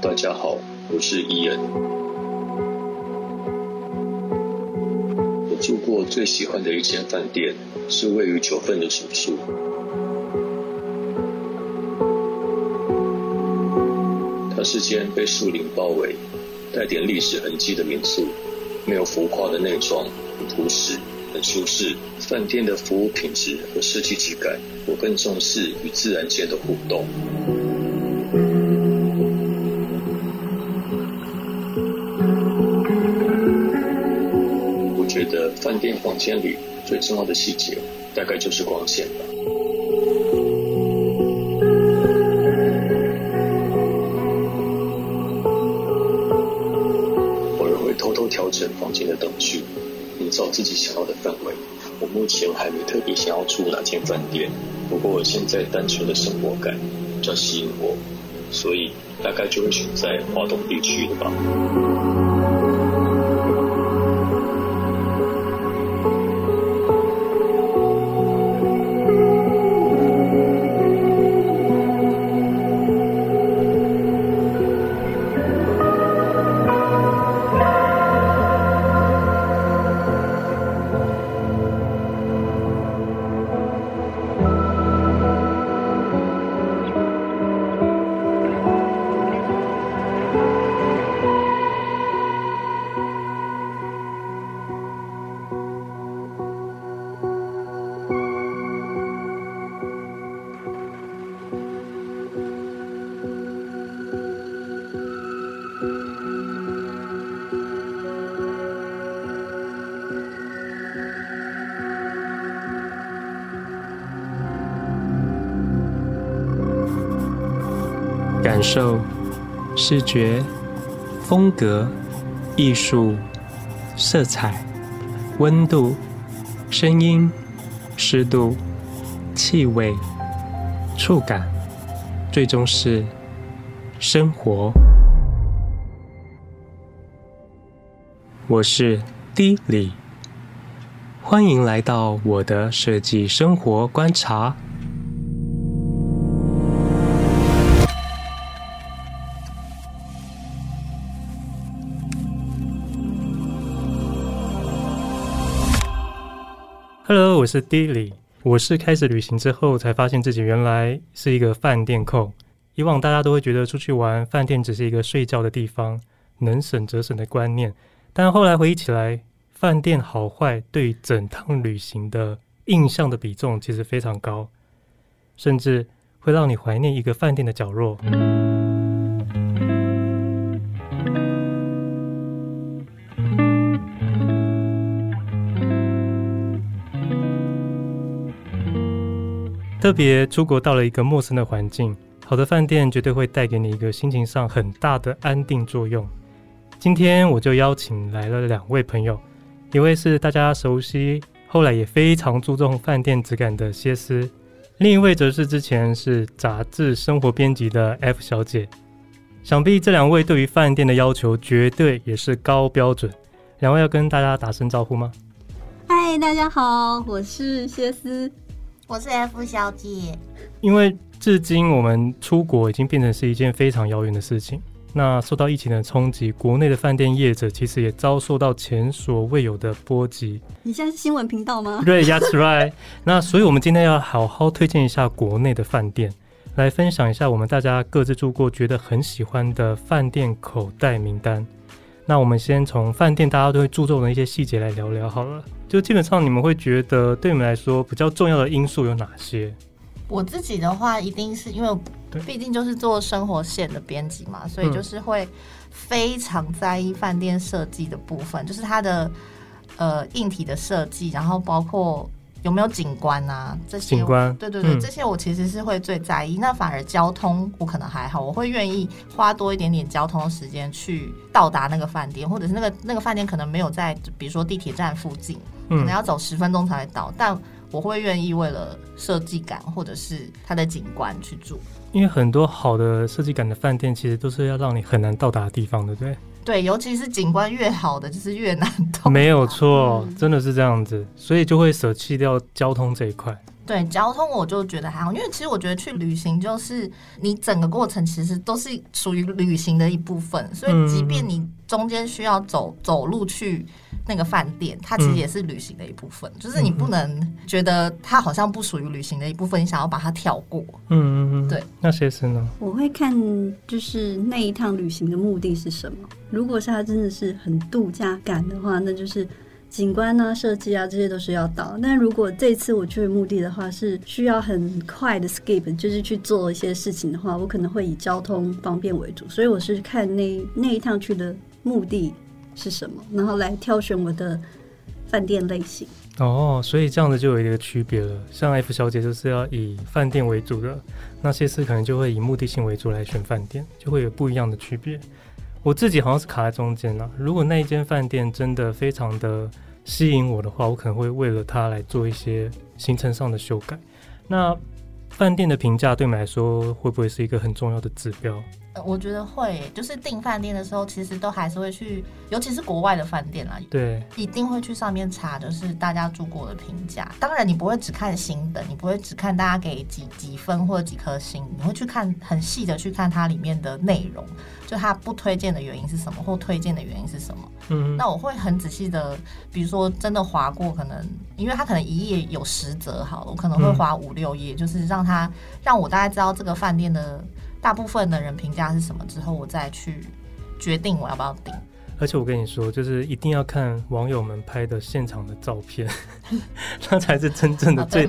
大家好，我是伊恩。我住过最喜欢的一间饭店，是位于九份的民宿。它是间被树林包围、带点历史痕迹的民宿，没有浮夸的内装，很朴实，很舒适。饭店的服务品质和设计质感，我更重视与自然间的互动。饭店房间里最重要的细节，大概就是光线吧。偶尔会偷偷调整房间的灯具，营造自己想要的氛围。我目前还没特别想要住哪间饭店，不过我现在单纯的生活感比较吸引我，所以大概就会选在华东地区的吧。视觉、风格、艺术、色彩、温度、声音、湿度、气味、触感，最终是生活。我是 D 李，欢迎来到我的设计生活观察。是 D 李。我是开始旅行之后才发现自己原来是一个饭店控。以往大家都会觉得出去玩，饭店只是一个睡觉的地方，能省则省的观念。但后来回忆起来，饭店好坏对整趟旅行的印象的比重其实非常高，甚至会让你怀念一个饭店的角落。特别出国到了一个陌生的环境，好的饭店绝对会带给你一个心情上很大的安定作用。今天我就邀请来了两位朋友，一位是大家熟悉，后来也非常注重饭店质感的歇思，另一位则是之前是杂志生活编辑的 F 小姐。想必这两位对于饭店的要求绝对也是高标准。两位要跟大家打声招呼吗？嗨，大家好，我是歇思。我是 F 小姐，因为至今我们出国已经变成是一件非常遥远的事情。那受到疫情的冲击，国内的饭店业者其实也遭受到前所未有的波及。你现在是新闻频道吗？对，That's right。那所以我们今天要好好推荐一下国内的饭店，来分享一下我们大家各自住过觉得很喜欢的饭店口袋名单。那我们先从饭店大家都会注重的一些细节来聊聊好了。就基本上你们会觉得对你们来说比较重要的因素有哪些？我自己的话，一定是因为毕竟就是做生活线的编辑嘛，所以就是会非常在意饭店设计的部分，就是它的呃硬体的设计，然后包括。有没有景观啊？这些景观，对对对，嗯，这些我其实是会最在意。那反而交通我可能还好，我会愿意花多一点点交通时间去到达那个饭店，或者是那个那个饭店可能没有在，比如说地铁站附近，可能要走十分钟才会到，嗯，但我会愿意为了设计感或者是它的景观去住。因为很多好的设计感的饭店，其实都是要让你很难到达的地方，对不对？对，尤其是景观越好的，就是越难到。没有错，真的是这样子，所以就会舍弃掉交通这一块。对，交通我就觉得还好，因为其实我觉得去旅行就是你整个过程其实都是属于旅行的一部分，所以即便你中间需要走走路去那个饭店，它其实也是旅行的一部分，嗯、就是你不能觉得它好像不属于旅行的一部分，你想要把它跳过。嗯嗯嗯，对。那谁是呢？我会看就是那一趟旅行的目的是什么。如果是它真的是很度假感的话，那就是。景观啊，设计啊，这些都是要到。但如果这次我去的目的的话，是需要很快的 skip，就是去做一些事情的话，我可能会以交通方便为主。所以我是看那那一趟去的目的是什么，然后来挑选我的饭店类型。哦，所以这样子就有一个区别了。像 F 小姐就是要以饭店为主的，那些次可能就会以目的性为主来选饭店，就会有不一样的区别。我自己好像是卡在中间了。如果那一间饭店真的非常的吸引我的话，我可能会为了它来做一些行程上的修改。那饭店的评价对你们来说会不会是一个很重要的指标？我觉得会，就是订饭店的时候，其实都还是会去，尤其是国外的饭店啦，对，一定会去上面查，就是大家住过的评价。当然，你不会只看星的，你不会只看大家给几几分或者几颗星，你会去看很细的去看它里面的内容，就它不推荐的原因是什么，或推荐的原因是什么。嗯，那我会很仔细的，比如说真的划过，可能因为它可能一页有十则，好了，我可能会划五六页，就是让它让我大概知道这个饭店的。大部分的人评价是什么之后，我再去决定我要不要订。而且我跟你说，就是一定要看网友们拍的现场的照片，那才是真正的最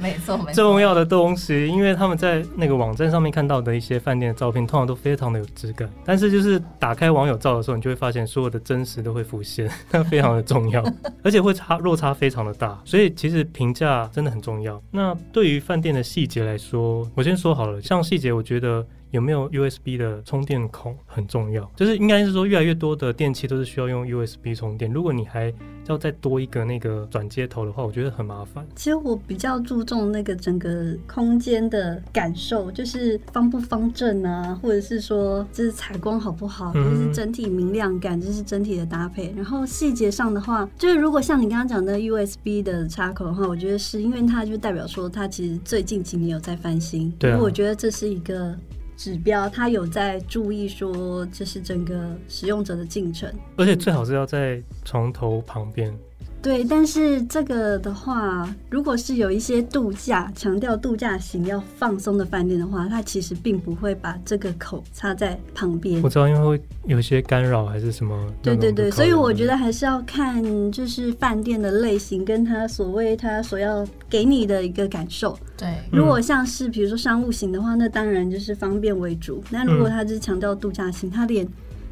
重要的东西。因为他们在那个网站上面看到的一些饭店的照片，通常都非常的有质感。但是就是打开网友照的时候，你就会发现所有的真实都会浮现，那非常的重要，而且会差落差非常的大。所以其实评价真的很重要。那对于饭店的细节来说，我先说好了，像细节，我觉得。有没有 USB 的充电孔很重要，就是应该是说越来越多的电器都是需要用 USB 充电。如果你还要再多一个那个转接头的话，我觉得很麻烦。其实我比较注重那个整个空间的感受，就是方不方正啊，或者是说就是采光好不好，或者是整体明亮感，就是整体的搭配。然后细节上的话，就是如果像你刚刚讲的 USB 的插口的话，我觉得是因为它就代表说它其实最近几年有在翻新。对啊。因为我觉得这是一个。指标，他有在注意说，这是整个使用者的进程，而且最好是要在床头旁边。对，但是这个的话，如果是有一些度假强调度假型要放松的饭店的话，它其实并不会把这个口插在旁边。我知道，因为会有些干扰还是什么。对对对，所以我觉得还是要看就是饭店的类型，跟他所谓他所要给你的一个感受。对，如果像是比如说商务型的话，那当然就是方便为主。那如果他是强调度假型，他连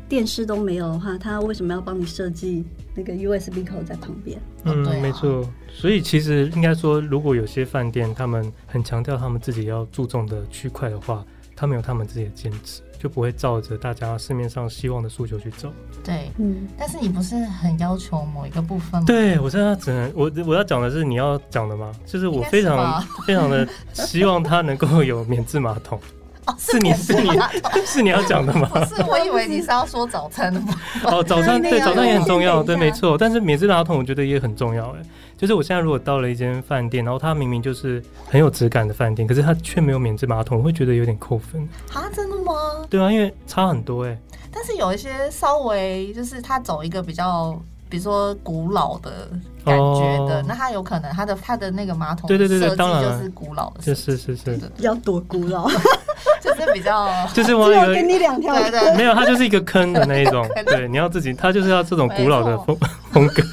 电视都没有的话，他为什么要帮你设计？那个 USB 口在旁边，嗯，没错。所以其实应该说，如果有些饭店他们很强调他们自己要注重的区块的话，他们有他们自己的坚持，就不会照着大家市面上希望的诉求去走。对，嗯。但是你不是很要求某一个部分吗？对，我现在只能我我要讲的是你要讲的吗？就是我非常非常的希望他能够有免治马桶。哦、是你是你 是你要讲的吗？不是，我以为你是要说早餐的吗。哦，早餐对，早餐也很重要，对，没错。但是免治马桶我觉得也很重要，哎，就是我现在如果到了一间饭店，然后它明明就是很有质感的饭店，可是它却没有免治马桶，我会觉得有点扣分。啊，真的吗？对啊，因为差很多哎。但是有一些稍微就是它走一个比较。比如说古老的感觉的，哦、那它有可能它的它的那个马桶，对对对对，当然就是古老的，是是是是，要多古老，就是比较，就是我有给你两条，对对，没有，它就是一个坑的那一种，对，你要自己，它就是要这种古老的风错。风格。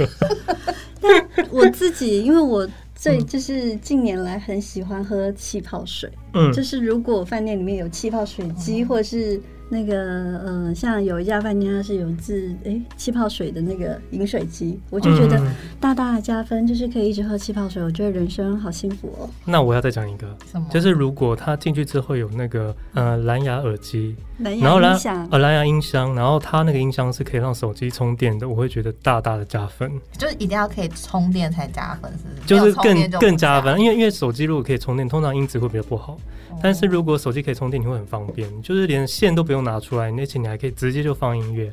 但我自己，因为我最就是近年来很喜欢喝气泡水，嗯，就是如果饭店里面有气泡水机，嗯、或者是。那个呃，像有一家饭店，它是有自哎气泡水的那个饮水机，我就觉得大大的加分，就是可以一直喝气泡水，我觉得人生好幸福哦。那我要再讲一个，什么？就是如果他进去之后有那个呃蓝牙耳机，蓝牙音响，呃蓝牙音箱，然后它那个音箱是可以让手机充电的，我会觉得大大的加分。就是一定要可以充电才加分，是不是？就是更就更加分，因为因为手机如果可以充电，通常音质会比较不好。但是如果手机可以充电，你会很方便，就是连线都不用拿出来，而且你还可以直接就放音乐。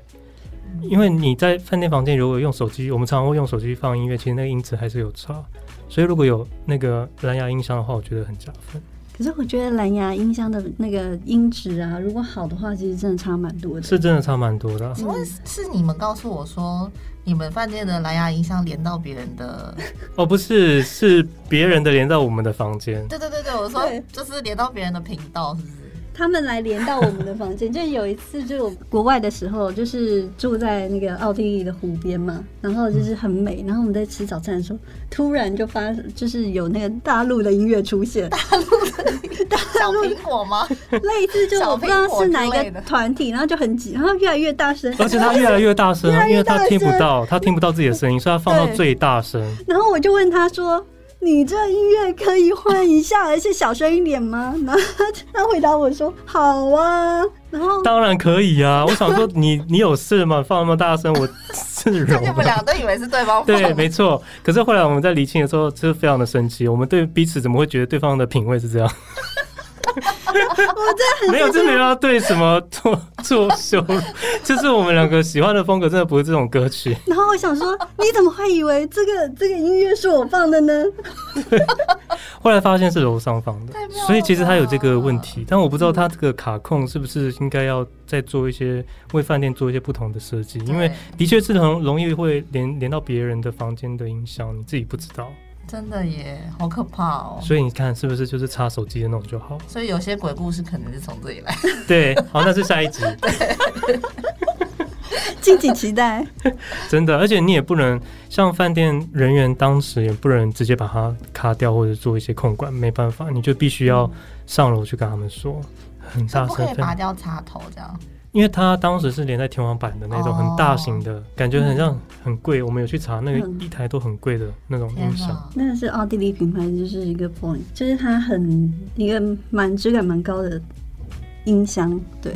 因为你在饭店房间如果用手机，我们常常会用手机放音乐，其实那个音质还是有差。所以如果有那个蓝牙音箱的话，我觉得很加分。可是我觉得蓝牙音箱的那个音质啊，如果好的话，其实真的差蛮多的。是真的差蛮多的啊。请问是你们告诉我说，你们饭店的蓝牙音箱连到别人的？哦，不是，是别人的连到我们的房间。对对对对，我说就是连到别人的频道，是不是？他们来连到我们的房间，就有一次就国外的时候，就是住在那个奥地利的湖边嘛，然后就是很美，然后我们在吃早餐的时候，突然就发就是有那个大陆的音乐出现，大陆的小苹果吗？类似就我不知道是哪一个团体，然后就很挤，然后越来越大声，而且他越来越大声，因为他听不到，他听不到自己的声音，所以他放到最大声。然后我就问他说。你这音乐可以换一下，而且小声一点吗？然后他回答我说：“好啊。”然后当然可以啊！我想说你，你 你有事吗？放那么大声，我是容。你们两个都以为是对方放。对，没错。可是后来我们在离清的时候，就是非常的生气。我们对彼此怎么会觉得对方的品味是这样？我真的没有，真的要对什么 做做羞辱，就是我们两个喜欢的风格，真的不是这种歌曲。然后我想说，你怎么会以为这个这个音乐是我放的呢？后来发现是楼上放的，所以其实他有这个问题，但我不知道他这个卡控是不是应该要再做一些为饭店做一些不同的设计，因为的确是很容易会连连到别人的房间的音箱，你自己不知道。真的耶，好可怕哦！所以你看，是不是就是插手机的那种就好？所以有些鬼故事可能是从这里来。对，好，那是下一集。敬请期待。真的，而且你也不能像饭店人员当时也不能直接把它卡掉或者做一些控管，没办法，你就必须要上楼去跟他们说，很大声，不可以拔掉插头这样。因为它当时是连在天花板的那种很大型的，感觉很像很贵。我们有去查，那个一台都很贵的那种音响。那个是奥地利品牌，就是一个 point，就是它很一个蛮质感蛮高的音箱。对，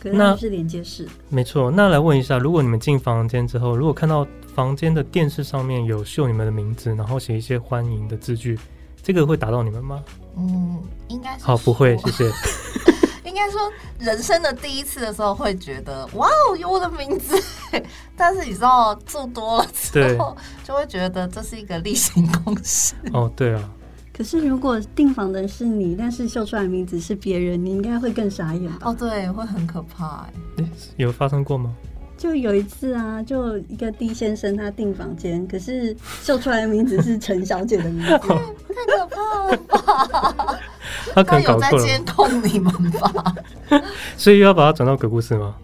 可是它是连接式。没错。那来问一下，如果你们进房间之后，如果看到房间的电视上面有秀你们的名字，然后写一些欢迎的字句，这个会打到你们吗？嗯，应该是。好，不会，谢谢。应该说，人生的第一次的时候会觉得哇哦，有我的名字。但是你知道做多了之后，就会觉得这是一个例行公事。哦，对啊。可是如果订房的是你，但是秀出来的名字是别人，你应该会更傻眼？哦，对，会很可怕。哎，有发生过吗？就有一次啊，就一个 D 先生他订房间，可是秀出来的名字是陈小姐的名字，太可怕了吧？他可能有在监控你们吧？所以又要把它转到鬼故事吗？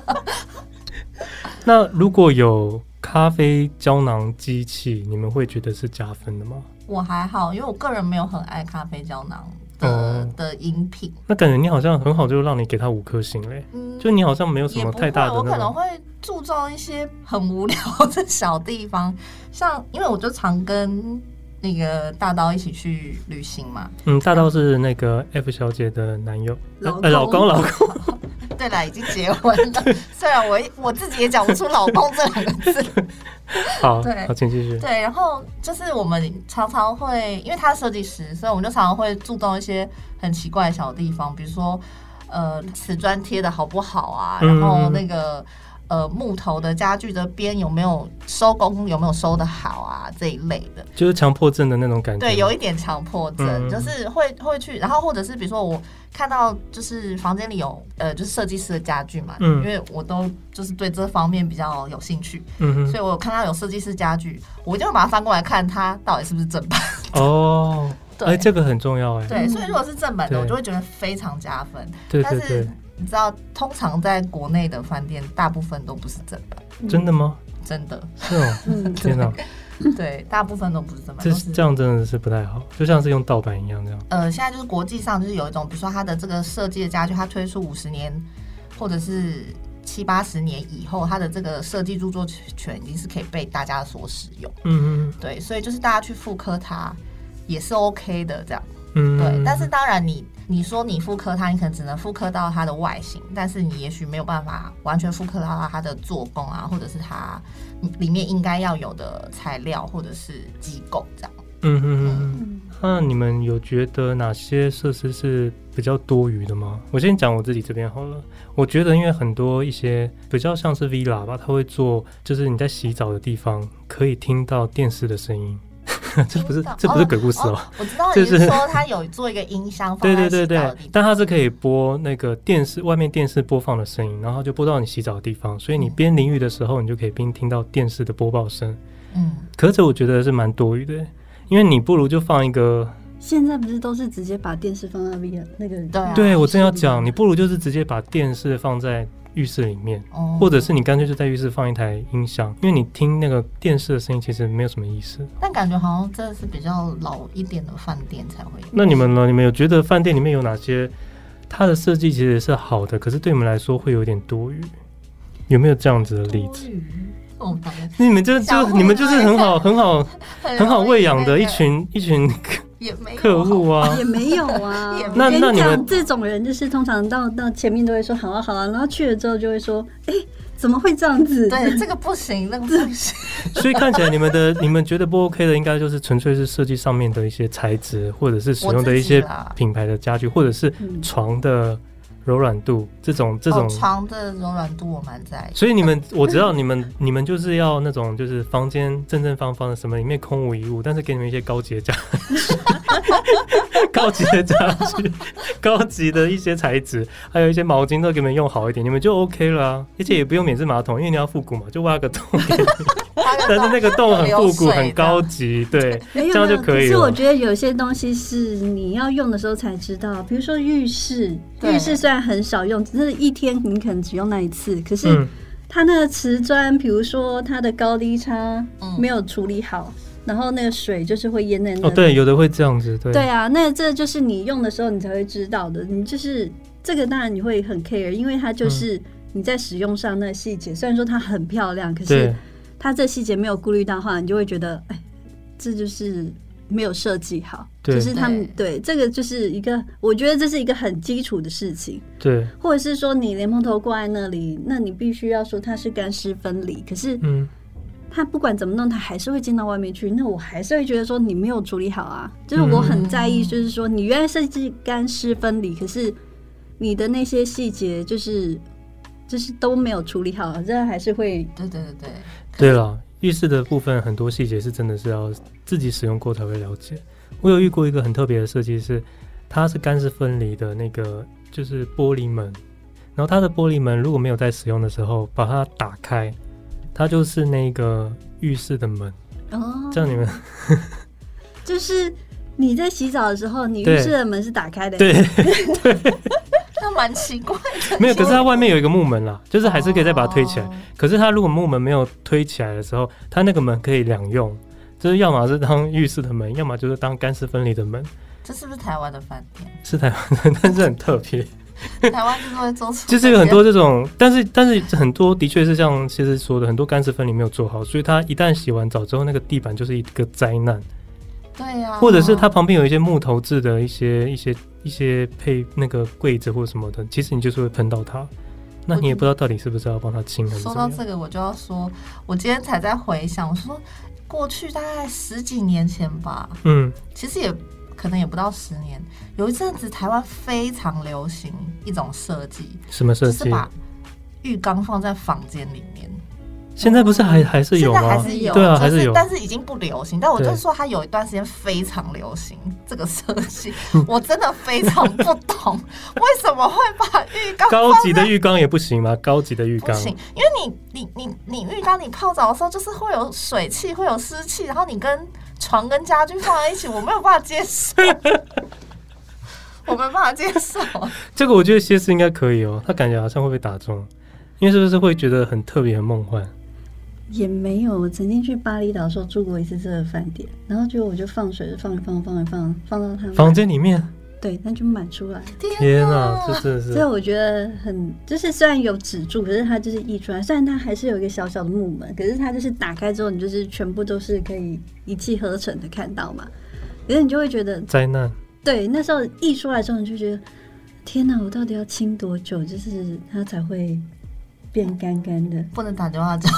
那如果有咖啡胶囊机器，你们会觉得是加分的吗？我还好，因为我个人没有很爱咖啡胶囊。的的饮品，那感觉你好像很好，就让你给他五颗星嘞。嗯，就你好像没有什么太大的。我可能会注重一些很无聊的小地方，像因为我就常跟那个大刀一起去旅行嘛。嗯，大刀是那个 F 小姐的男友，老老公，老公。对了，已经结婚了。虽然我我自己也讲不出“老公”这两个字。好，对，好，请继续。对，然后就是我们常常会，因为他是设计师，所以我们就常常会注重一些很奇怪的小地方，比如说，呃，瓷砖贴的好不好啊？然后那个。嗯呃，木头的家具的边有没有收工？有没有收的好啊？这一类的，就是强迫症的那种感觉。对，有一点强迫症，嗯、就是会会去，然后或者是比如说我看到就是房间里有呃，就是设计师的家具嘛，嗯、因为我都就是对这方面比较有兴趣，嗯，所以我看到有设计师家具，我一定会把它翻过来看，它到底是不是正版。哦，对，哎，这个很重要哎。对，所以如果是正版的，我就会觉得非常加分。对对对。但是你知道，通常在国内的饭店，大部分都不是正版。真的吗？真的。是哦。天哪。对，大部分都不是正版。这这样真的是不太好，就像是用盗版一样这样。呃，现在就是国际上就是有一种，比如说它的这个设计的家具，它推出五十年或者是七八十年以后，它的这个设计著作权已经是可以被大家所使用。嗯嗯。对，所以就是大家去复刻它也是 OK 的这样。嗯。对，但是当然你。你说你复刻它，你可能只能复刻到它的外形，但是你也许没有办法完全复刻到它的做工啊，或者是它里面应该要有的材料或者是机构这样。嗯嗯嗯。那你们有觉得哪些设施是比较多余的吗？我先讲我自己这边好了。我觉得因为很多一些比较像是 villa 吧，它会做就是你在洗澡的地方可以听到电视的声音。这不是这不是鬼故事哦，我知道，就是说他有做一个音箱，对对对对，但它是可以播那个电视外面电视播放的声音，然后就播到你洗澡的地方，所以你边淋浴的时候，你就可以边听到电视的播报声。嗯，可是我觉得是蛮多余的，因为你不如就放一个。现在不是都是直接把电视放在 V 那个？对、啊，对我正要讲，你不如就是直接把电视放在浴室里面，哦、或者是你干脆就在浴室放一台音箱，因为你听那个电视的声音其实没有什么意思。但感觉好像这是比较老一点的饭店才会有。那你们呢？你们有觉得饭店里面有哪些它的设计其实是好的，可是对你们来说会有点多余？有没有这样子的例子？哦，你们就就 你们就是很好很好很好喂养的 一群一群。也没客户 啊，也没有啊。那那你们这种人就是通常到到前面都会说好啊好啊，然后去了之后就会说，哎，怎么会这样子？对，这个不行，那个不行。所以看起来你们的你们觉得不 OK 的，应该就是纯粹是设计上面的一些材质，或者是使用的一些品牌的家具，或者是床的。柔软度这种这种。床的柔软度我蛮在意，所以你们我知道你们 你们就是要那种就是房间正正方方的，什么里面空无一物，但是给你们一些高级的家具，高级的家具，高级的一些材质，还有一些毛巾都给你们用好一点，你们就 OK 了啊，而且也不用免治马桶，因为你要复古嘛，就挖个洞给你，但是那个洞很复古很高级，对，这样就可以了。其实我觉得有些东西是你要用的时候才知道，比如说浴室，浴室虽然很少用，只是一天你可能只用那一次。可是它那个瓷砖，比如说它的高低差没有处理好，嗯、然后那个水就是会淹在那。哦，对，有的会这样子，对。对啊，那这就是你用的时候你才会知道的。你就是这个，当然你会很 care，因为它就是你在使用上那个细节。虽然说它很漂亮，可是它这细节没有顾虑到的话，你就会觉得，哎，这就是。没有设计好，对。就是他们对，对这个就是一个，我觉得这是一个很基础的事情，对，或者是说你莲蓬头挂在那里，那你必须要说它是干湿分离，可是，嗯，它不管怎么弄，它还是会进到外面去，那我还是会觉得说你没有处理好啊，就是我很在意，就是说你原来设计干湿分离，可是你的那些细节就是就是都没有处理好，这还是会，对对对对，对了。浴室的部分很多细节是真的是要自己使用过才会了解。我有遇过一个很特别的设计是，它是干湿分离的那个就是玻璃门，然后它的玻璃门如果没有在使用的时候把它打开，它就是那个浴室的门。哦，这样你们 就是你在洗澡的时候，你浴室的门是打开的。对 对。对那蛮奇怪的，没有，可是它外面有一个木门啦，就是还是可以再把它推起来。Oh. 可是它如果木门没有推起来的时候，它那个门可以两用，就是要么是当浴室的门，要么就是当干湿分离的门。这是不是台湾的饭店？是台湾的，但是很特别。台湾就是会做错，就是有很多这种，但是但是很多的确是像其实说的，很多干湿分离没有做好，所以它一旦洗完澡之后，那个地板就是一个灾难。对呀，或者是它旁边有一些木头制的一些一些一些配那个柜子或什么的，其实你就是会喷到它，那你也不知道到底是不是要帮它清。说到这个，我就要说，我今天才在回想，我说过去大概十几年前吧，嗯，其实也可能也不到十年，有一阵子台湾非常流行一种设计，什么设计？就是把浴缸放在房间里面。现在不是还还是有吗？还是有，对啊，还是有，但是已经不流行。但我就是说，它有一段时间非常流行这个设计，我真的非常不懂为什么会把浴缸 高级的浴缸也不行吗？高级的浴缸不行，因为你你你你浴缸你泡澡的时候就是会有水汽，会有湿气，然后你跟床跟家具放在一起，我没有办法接受，我没办法接受。这个我觉得歇斯应该可以哦，他感觉好像会被打中，因为是不是会觉得很特别、很梦幻？也没有，我曾经去巴厘岛的时候住过一次这个饭店，然后就我就放水，放一放，放一放，放到他房间里面，对，那就满出来。天哪，这真的是！所以我觉得很，就是虽然有止住，可是它就是溢出来。虽然它还是有一个小小的木门，可是它就是打开之后，你就是全部都是可以一气呵成的看到嘛。可是你就会觉得灾难。对，那时候溢出来之后，你就觉得天哪，我到底要清多久，就是它才会。变干干的，不能打电话叫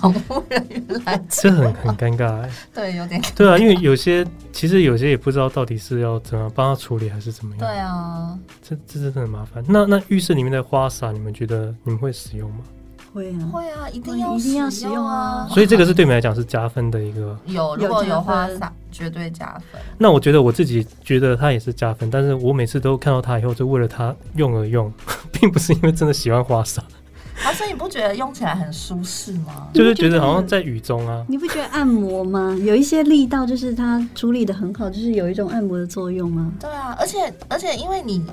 防护人员来，这很很尴尬哎。对，有点。对啊，因为有些其实有些也不知道到底是要怎么帮他处理还是怎么样。对啊，这这真的很麻烦。那那浴室里面的花洒，你们觉得你们会使用吗？会啊，会啊，一定要一定要使用啊。所以这个是对你们来讲是加分的一个。有，如果有花洒，绝对加分。那我觉得我自己觉得它也是加分，但是我每次都看到它以后，就为了它用而用，并不是因为真的喜欢花洒。啊，所以你不觉得用起来很舒适吗？就是觉得好像在雨中啊。你不觉得按摩吗？有一些力道就是它处理的很好，就是有一种按摩的作用吗？对啊，而且而且因为你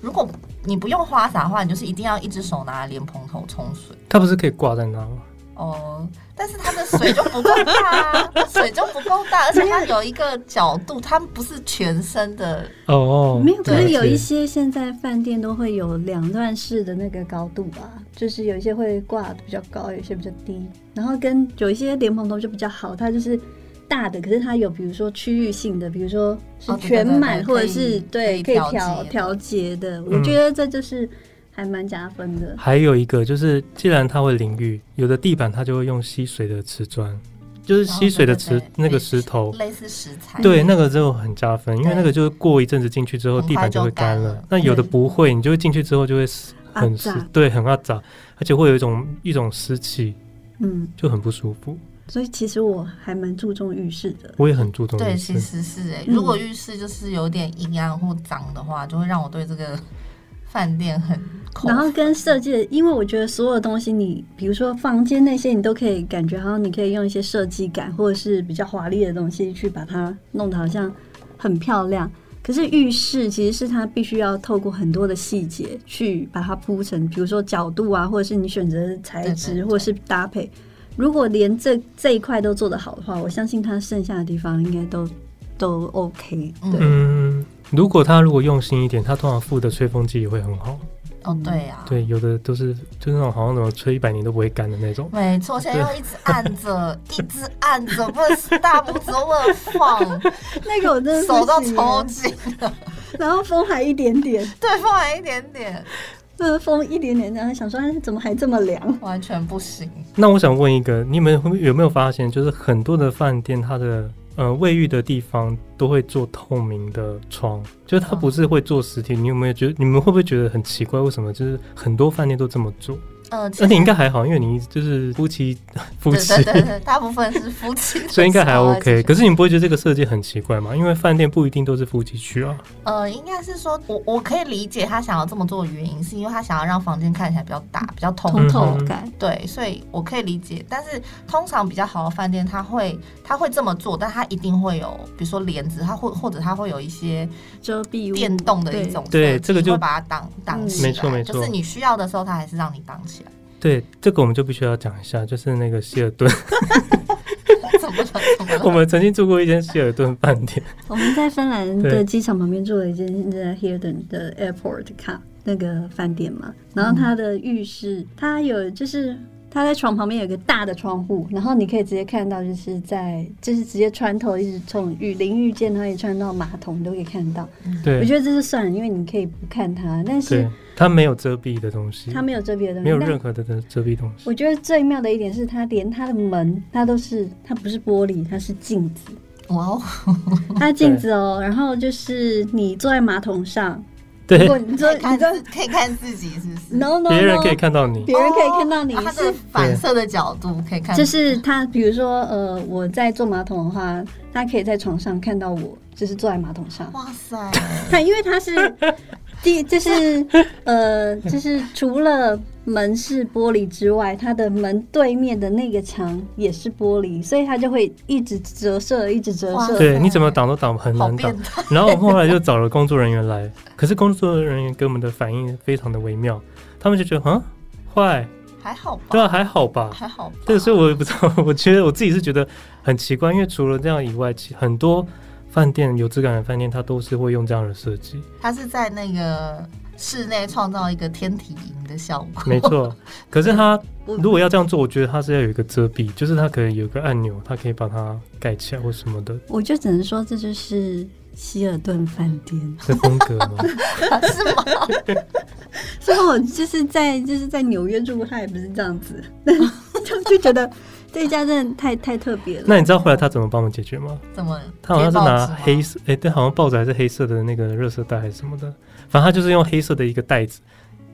如果你不用花洒的话，你就是一定要一只手拿莲蓬头冲水。它不是可以挂在那吗？哦，但是它的水就不够大啊，水就不够大，而且它有一个角度，它不是全身的哦哦，没有，可是有一些现在饭店都会有两段式的那个高度吧，就是有一些会挂的比较高，有一些比较低，然后跟有一些莲蓬头就比较好，它就是大的，可是它有比如说区域性的，比如说是全满或者是对可以调调节的，我觉得这就是。还蛮加分的。还有一个就是，既然它会淋浴，有的地板它就会用吸水的瓷砖，就是吸水的瓷那个石头，类似石材。对，那个就很加分，因为那个就是过一阵子进去之后，地板就会干了。那有的不会，你就会进去之后就会很湿，对，很阿杂，而且会有一种一种湿气，嗯，就很不舒服。所以其实我还蛮注重浴室的，我也很注重。对，其实是哎，如果浴室就是有点阴暗或脏的话，就会让我对这个饭店很。然后跟设计的，因为我觉得所有东西你，你比如说房间那些，你都可以感觉好像你可以用一些设计感，或者是比较华丽的东西去把它弄得好像很漂亮。可是浴室其实是它必须要透过很多的细节去把它铺成，比如说角度啊，或者是你选择的材质，或者是搭配。如果连这这一块都做得好的话，我相信它剩下的地方应该都都 OK。对，嗯，如果他如果用心一点，他通常附的吹风机也会很好。哦，对呀、啊，对，有的都是就是那种好像怎么吹一百年都不会干的那种。没错，现在要一直按着，一直按着，不是大拇指都不能放。那个我真的手都抽筋了，然后风还一点点，对，风还一点点，那个风一点点，然后想说怎么还这么凉，完全不行。那我想问一个，你们有没有发现，就是很多的饭店它的。呃，卫浴的地方都会做透明的窗，就是它不是会做实体。你有没有觉得，你们会不会觉得很奇怪？为什么就是很多饭店都这么做？呃，那你应该还好，因为你就是夫妻，夫妻，对对对，大部分是夫妻，所以应该还 OK。可是你不会觉得这个设计很奇怪吗？因为饭店不一定都是夫妻去啊。呃，应该是说我我可以理解他想要这么做的原因，是因为他想要让房间看起来比较大，比较通透感。对，所以我可以理解。但是通常比较好的饭店，他会他会这么做，但他一定会有，比如说帘子，他会或者他会有一些遮蔽电动的一种，对，这个就把它挡挡起来。没错没错，就是你需要的时候，他还是让你挡起来。对，这个我们就必须要讲一下，就是那个希尔顿。我们曾经住过一间希尔顿饭店。我们在芬兰的机场旁边住了一间在 Hilton 的 Airport 卡那个饭店嘛，然后它的浴室，它有就是。它在床旁边有一个大的窗户，然后你可以直接看到，就是在就是直接穿透，一直从浴淋浴间，它也穿到马桶，你都可以看到。对，我觉得这是算了，因为你可以不看它，但是它没有遮蔽的东西，它没有遮蔽的东西，没有任何的遮蔽东西。我觉得最妙的一点是，它连它的门，它都是它不是玻璃，它是镜子。哇哦，它镜子哦，然后就是你坐在马桶上。对，如果你说你就可以看自己，是不是？No No，别人可以看到你，别人可以看到你，它是反射的角度可以看。就是他，比如说，呃，我在坐马桶的话，他可以在床上看到我，就是坐在马桶上。哇塞！他因为他是第，就是呃，就是除了。门是玻璃之外，它的门对面的那个墙也是玻璃，所以它就会一直折射，一直折射。对，你怎么挡都挡很难挡。然后我们后来就找了工作人员来，可是工作人员给我们的反应非常的微妙，他们就觉得嗯，坏，还好吧？对啊，还好吧？还好。对，所以我也不知道，我觉得我自己是觉得很奇怪，因为除了这样以外，其很多饭店有质感的饭店，它都是会用这样的设计。它是在那个。室内创造一个天体营的效果，没错。可是它如果要这样做，我觉得它是要有一个遮蔽，就是它可能有一个按钮，它可以把它盖起来或什么的。我就只能说，这就是希尔顿饭店的风格吗？是吗？所以我就是在就是在纽约住过，它也不是这样子，就就觉得这一家真的太太特别了。那你知道后来他怎么帮我们解决吗？怎么？他好像是拿黑色，哎、欸，对，好像报纸还是黑色的那个热色袋还是什么的。反正他就是用黑色的一个袋子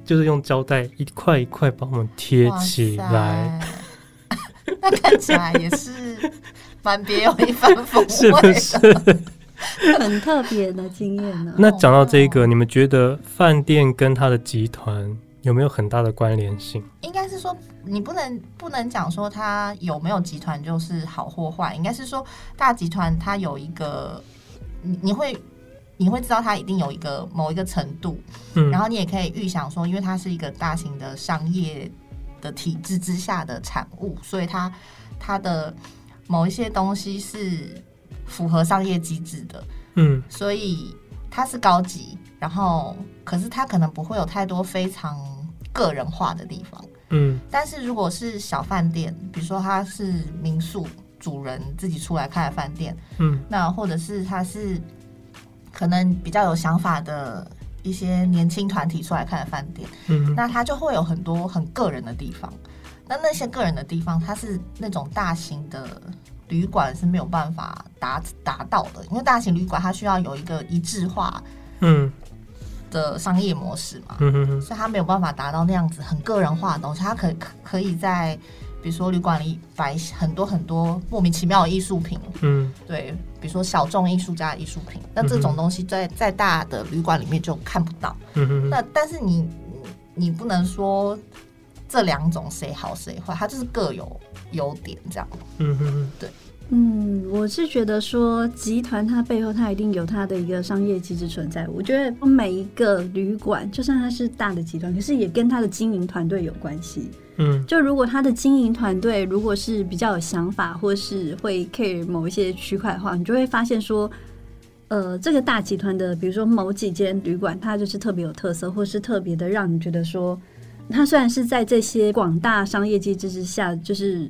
就是用胶带一块一块把我们贴起来，那看起来也是蛮别有一番风味的，是不是？很特别的经验呢。那讲到这个，你们觉得饭店跟他的集团有没有很大的关联性？应该是说，你不能不能讲说他有没有集团就是好或坏，应该是说大集团它有一个，你你会你会知道它一定有一个某一个程度，嗯，然后你也可以预想说，因为它是一个大型的商业的体制之下的产物，所以它它的某一些东西是。符合商业机制的，嗯，所以它是高级，然后可是它可能不会有太多非常个人化的地方，嗯。但是如果是小饭店，比如说它是民宿主人自己出来开的饭店，嗯，那或者是它是可能比较有想法的一些年轻团体出来开的饭店，嗯，那它就会有很多很个人的地方。那那些个人的地方，它是那种大型的。旅馆是没有办法达达到的，因为大型旅馆它需要有一个一致化，嗯，的商业模式嘛，嗯哼哼，所以它没有办法达到那样子很个人化的东西。它可可可以在比如说旅馆里摆很多很多莫名其妙的艺术品，嗯，对，比如说小众艺术家的艺术品，那这种东西在在大的旅馆里面就看不到，那但是你你不能说这两种谁好谁坏，它就是各有优点这样，嗯哼哼，对。嗯，我是觉得说集团它背后它一定有它的一个商业机制存在。我觉得每一个旅馆，就算它是大的集团，可是也跟它的经营团队有关系。嗯，就如果它的经营团队如果是比较有想法，或是会 care 某一些区块的话，你就会发现说，呃，这个大集团的，比如说某几间旅馆，它就是特别有特色，或是特别的让你觉得说，它虽然是在这些广大商业机制之下，就是。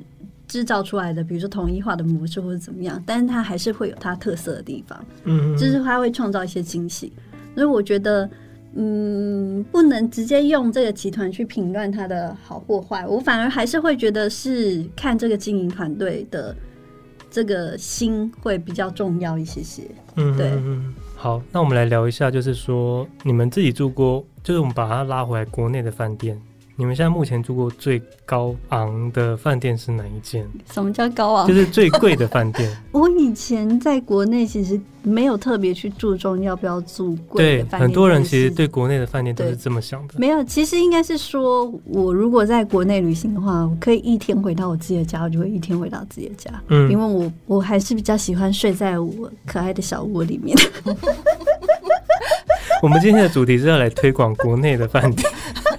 制造出来的，比如说统一化的模式或者怎么样，但是它还是会有它特色的地方，嗯，就是它会创造一些惊喜。所以我觉得，嗯，不能直接用这个集团去评断它的好或坏，我反而还是会觉得是看这个经营团队的这个心会比较重要一些些。嗯，对。好，那我们来聊一下，就是说你们自己住过，就是我们把它拉回来国内的饭店。你们现在目前住过最高昂的饭店是哪一间？什么叫高昂？就是最贵的饭店。我以前在国内其实没有特别去注重要不要住贵的饭店。对，很多人其实对国内的饭店都是这么想的。没有，其实应该是说，我如果在国内旅行的话，我可以一天回到我自己的家，我就会一天回到自己的家。嗯，因为我我还是比较喜欢睡在我可爱的小窝里面。我们今天的主题是要来推广国内的饭店。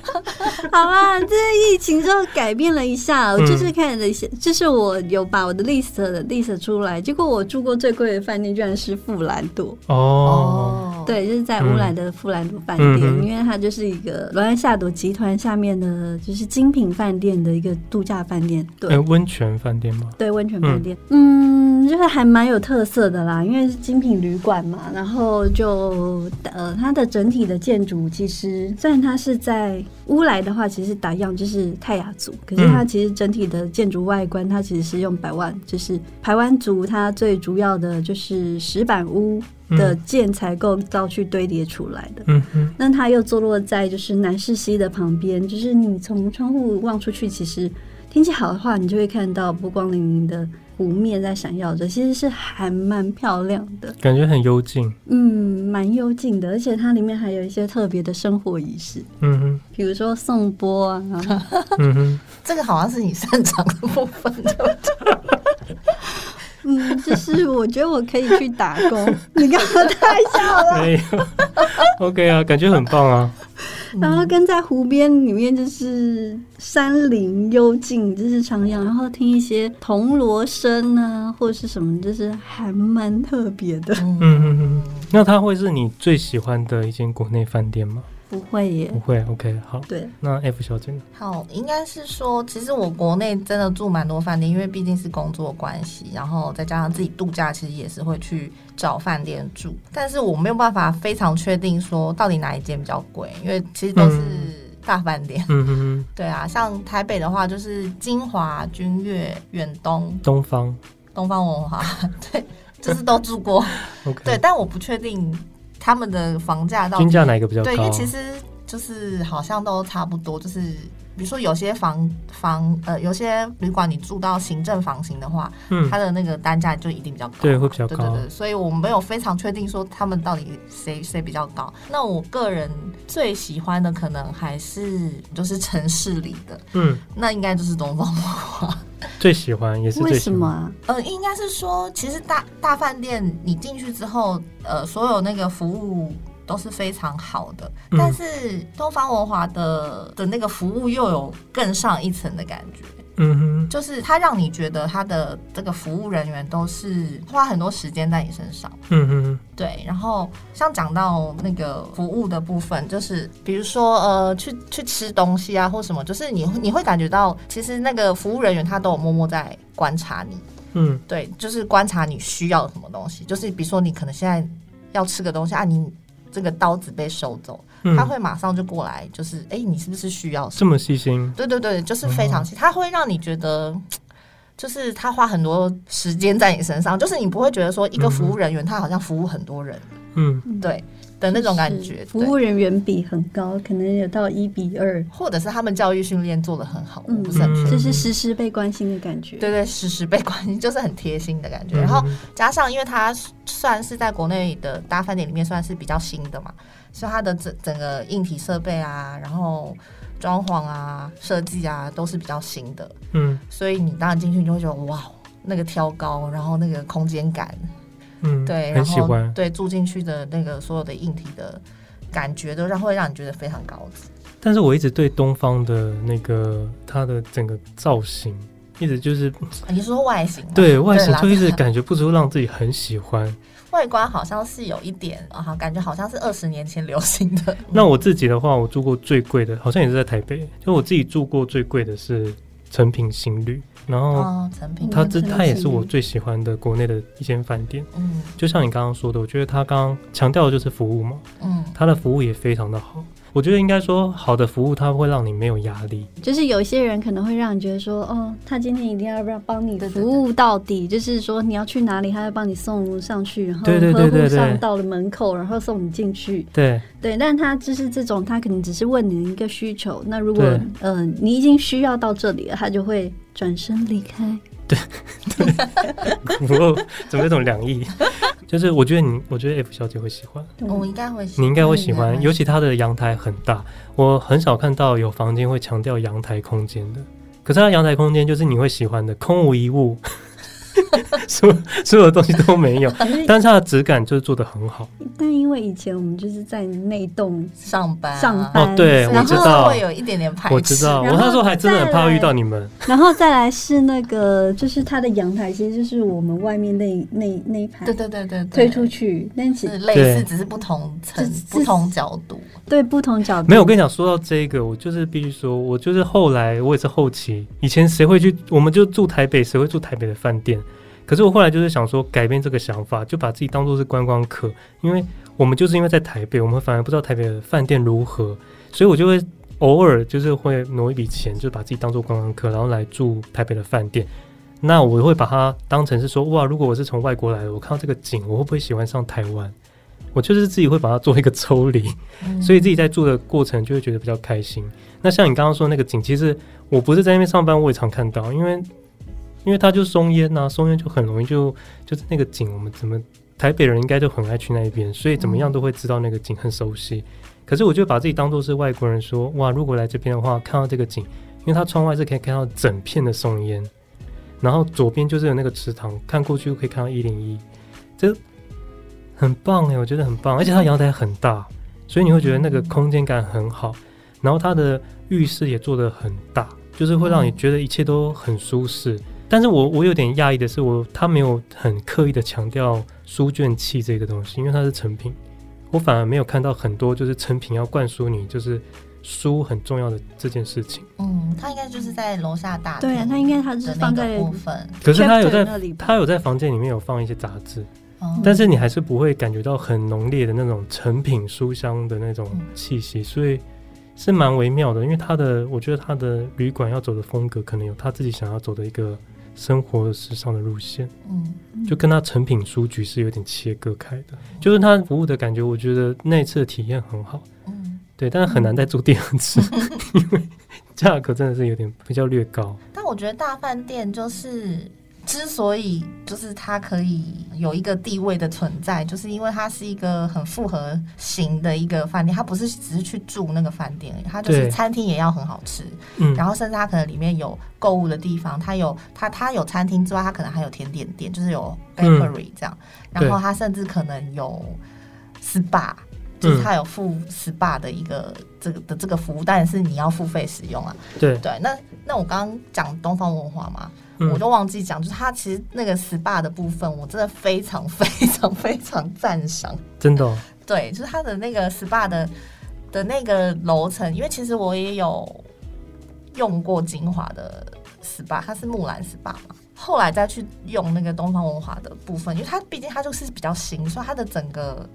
好啦，这疫情之后改变了一下，我就是看了一下，就是我有把我的 list 的 list 出来，结果我住过最贵的饭店居然是富兰朵哦，对，就是在乌兰的富兰朵饭店，嗯、因为它就是一个罗兰夏朵集团下面的，就是精品饭店的一个度假饭店，对，温泉饭店吗？对，温泉饭店，嗯，嗯，就是还蛮有特色的啦，因为是精品旅馆嘛，然后就呃，它的整体的建筑其实虽然它是在乌来的话。它其实打样就是泰雅族，可是它其实整体的建筑外观，它其实是用百万，就是排湾族，它最主要的就是石板屋的建材构造去堆叠出来的。嗯嗯，那它又坐落在就是南势溪的旁边，就是你从窗户望出去，其实天气好的话，你就会看到波光粼粼的。湖面在闪耀着，其实是还蛮漂亮的，感觉很幽静。嗯，蛮幽静的，而且它里面还有一些特别的生活仪式。嗯哼，比如说颂钵啊。嗯哼，这个好像是你擅长的部分，对不对？嗯，就是我觉得我可以去打工。你干嘛太笑了？没有。OK 啊，感觉很棒啊。然后跟在湖边里面，就是山林幽静，就是徜徉，然后听一些铜锣声啊，或者是什么，就是还蛮特别的。嗯嗯嗯。那它会是你最喜欢的一间国内饭店吗？不会耶，不会。OK，好。对，那 F 小姐呢？好，应该是说，其实我国内真的住蛮多饭店，因为毕竟是工作关系，然后再加上自己度假，其实也是会去找饭店住。但是我没有办法非常确定说到底哪一间比较贵，因为其实都是大饭店。嗯哼哼。对啊，像台北的话，就是金华、君悦、远东、东方、东方文华，对，就是都住过。OK，对，但我不确定。他们的房价到底均价哪一个比较高？对，因为其实就是好像都差不多，就是。比如说有些房房呃，有些旅馆你住到行政房型的话，嗯，它的那个单价就一定比较高，对，会比较高。对对对，所以我没有非常确定说他们到底谁谁比较高。那我个人最喜欢的可能还是就是城市里的，嗯，那应该就是东方文华。最喜欢也是最喜欢。为什么啊？呃，应该是说，其实大大饭店你进去之后，呃，所有那个服务。都是非常好的，但是东方文华的的那个服务又有更上一层的感觉，嗯哼，就是他让你觉得他的这个服务人员都是花很多时间在你身上，嗯哼，对。然后像讲到那个服务的部分，就是比如说呃，去去吃东西啊或什么，就是你你会感觉到其实那个服务人员他都有默默在观察你，嗯，对，就是观察你需要什么东西，就是比如说你可能现在要吃个东西啊，你。这个刀子被收走，嗯、他会马上就过来，就是哎，你是不是需要这么细心？对对对，就是非常细，他会让你觉得，就是他花很多时间在你身上，就是你不会觉得说一个服务人员他好像服务很多人，嗯，对。的那种感觉，服务人员比很高，可能有到一比二，或者是他们教育训练做的很好，嗯、我不是很确定，就是时时被关心的感觉。对对，时时被关心，就是很贴心的感觉。嗯、然后加上，因为他算是在国内的大饭店里面算是比较新的嘛，所以它的整整个硬体设备啊，然后装潢啊、设计啊都是比较新的。嗯，所以你当然进去你就会觉得哇，那个挑高，然后那个空间感。嗯，对，然后对住进去的那个所有的硬体的感觉，都让会让你觉得非常高级。但是我一直对东方的那个它的整个造型，一直就是你说外形，对外形就一直感觉不出让自己很喜欢。外观好像是有一点啊，感觉好像是二十年前流行的。那我自己的话，我住过最贵的，好像也是在台北，就我自己住过最贵的是成品新旅。然后，它、哦、这它也是我最喜欢的国内的一间饭店。嗯，就像你刚刚说的，我觉得他刚刚强调的就是服务嘛。嗯，他的服务也非常的好。我觉得应该说，好的服务它会让你没有压力。就是有些人可能会让你觉得说，哦，他今天一定要不要帮你服务到底？就是说你要去哪里，他会帮你送上去，然后呵护上到了门口，然后送你进去。对对，但他就是这种，他可能只是问你的一个需求。那如果呃、你已经需要到这里了，他就会转身离开。对，不过怎么有种凉意？就是我觉得你，我觉得 F 小姐会喜欢，我应该会喜欢，你应该会喜欢，尤其她的阳台很大，我很少看到有房间会强调阳台空间的，可是它阳台空间就是你会喜欢的，空无一物。所所有的东西都没有，但是它的质感就是做的很好。但因为以前我们就是在内栋上班上班，哦，对，我知道会有一点点排斥。我知道，我那时候还真的很怕遇到你们。然后再来是那个，就是它的阳台，其实就是我们外面那那那一排。对对对对，推出去，但其实类似，只是不同层、不同角度。对，不同角度。没有，我跟你讲，说到这个，我就是必须说，我就是后来我也是后期，以前谁会去？我们就住台北，谁会住台北的饭店？可是我后来就是想说改变这个想法，就把自己当做是观光客，因为我们就是因为在台北，我们反而不知道台北的饭店如何，所以我就会偶尔就是会挪一笔钱，就把自己当做观光客，然后来住台北的饭店。那我会把它当成是说，哇，如果我是从外国来的，我看到这个景，我会不会喜欢上台湾？我就是自己会把它做一个抽离，所以自己在住的过程就会觉得比较开心。那像你刚刚说那个景，其实我不是在那边上班，我也常看到，因为。因为它就是松烟呐，松烟就很容易就就是那个景，我们怎么台北人应该就很爱去那一边，所以怎么样都会知道那个景很熟悉。嗯、可是我就把自己当做是外国人说，哇，如果来这边的话，看到这个景，因为它窗外是可以看到整片的松烟，然后左边就是有那个池塘，看过去就可以看到一零一，这很棒哎，我觉得很棒，而且它阳台很大，所以你会觉得那个空间感很好，然后它的浴室也做得很大，就是会让你觉得一切都很舒适。但是我我有点讶异的是我，我他没有很刻意的强调书卷气这个东西，因为它是成品，我反而没有看到很多就是成品要灌输你就是书很重要的这件事情。嗯，他应该就是在楼下大对啊，他应该他是放在部分，可是他有在他有在房间里面有放一些杂志，嗯、但是你还是不会感觉到很浓烈的那种成品书香的那种气息，嗯、所以是蛮微妙的。因为他的我觉得他的旅馆要走的风格可能有他自己想要走的一个。生活时尚的路线，嗯，就跟他成品书局是有点切割开的，就是他服务的感觉，我觉得那次的体验很好，嗯，对，但是很难再住第二次，因为价格真的是有点比较略高。但我觉得大饭店就是。之所以就是它可以有一个地位的存在，就是因为它是一个很复合型的一个饭店，它不是只是去住那个饭店，它就是餐厅也要很好吃，嗯，然后甚至它可能里面有购物的地方，它有它它有餐厅之外，它可能还有甜点店，就是有 bakery 这样，嗯、然后它甚至可能有 SPA，就是它有付 SPA 的一个这个的这个服务，但是你要付费使用啊，对。对，那那我刚刚讲东方文化嘛。我都忘记讲，就是它其实那个 SPA 的部分，我真的非常非常非常赞赏。真的、哦？对，就是它的那个 SPA 的的那个楼层，因为其实我也有用过精华的 SPA，它是木兰 SPA 嘛。后来再去用那个东方文华的部分，因为它毕竟它就是比较新，所以它的整个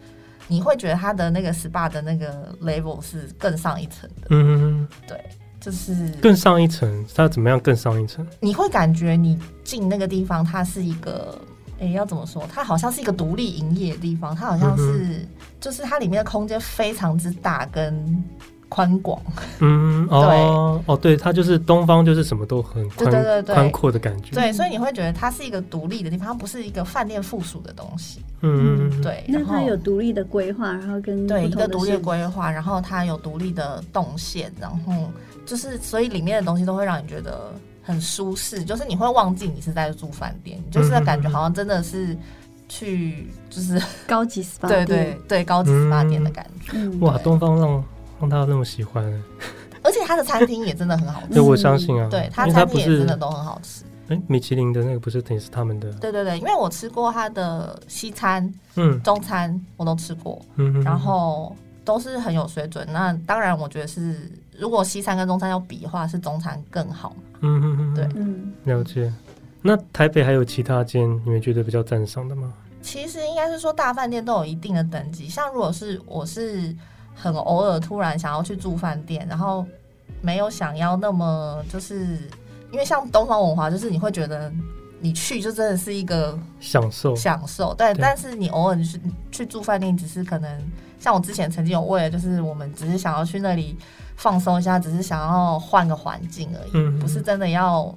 你会觉得它的那个 SPA 的那个 level 是更上一层的。嗯，对。就是更上一层，它怎么样更上一层？你会感觉你进那个地方，它是一个，哎、欸，要怎么说？它好像是一个独立营业的地方，它好像是，嗯、就是它里面的空间非常之大跟宽广。嗯，对哦，哦，对，它就是东方，就是什么都很宽宽阔的感觉。对，所以你会觉得它是一个独立的地方，它不是一个饭店附属的东西。嗯，嗯，对。那它有独立的规划，然后跟对一个独立的规划，然后它有独立的动线，然后。就是，所以里面的东西都会让你觉得很舒适，就是你会忘记你是在住饭店，就是感觉好像真的是去就是 高级 SPA 对对对高级 SPA 店的感觉。嗯、哇，东方让让他那么喜欢，而且他的餐厅也真的很好吃。对，我相信啊，对他餐厅也真的都很好吃。哎、欸，米其林的那个不是等于是他们的？对对对，因为我吃过他的西餐，嗯，中餐我都吃过，嗯，然后都是很有水准。那当然，我觉得是。如果西餐跟中餐要比的话，是中餐更好。嗯嗯嗯，对，嗯，了解。那台北还有其他间你们觉得比较赞赏的吗？其实应该是说大饭店都有一定的等级。像如果是我是很偶尔突然想要去住饭店，然后没有想要那么就是因为像东方文华，就是你会觉得你去就真的是一个享受享受。对，但是你偶尔去去住饭店，只是可能像我之前曾经有为了就是我们只是想要去那里。放松一下，只是想要换个环境而已，嗯、不是真的要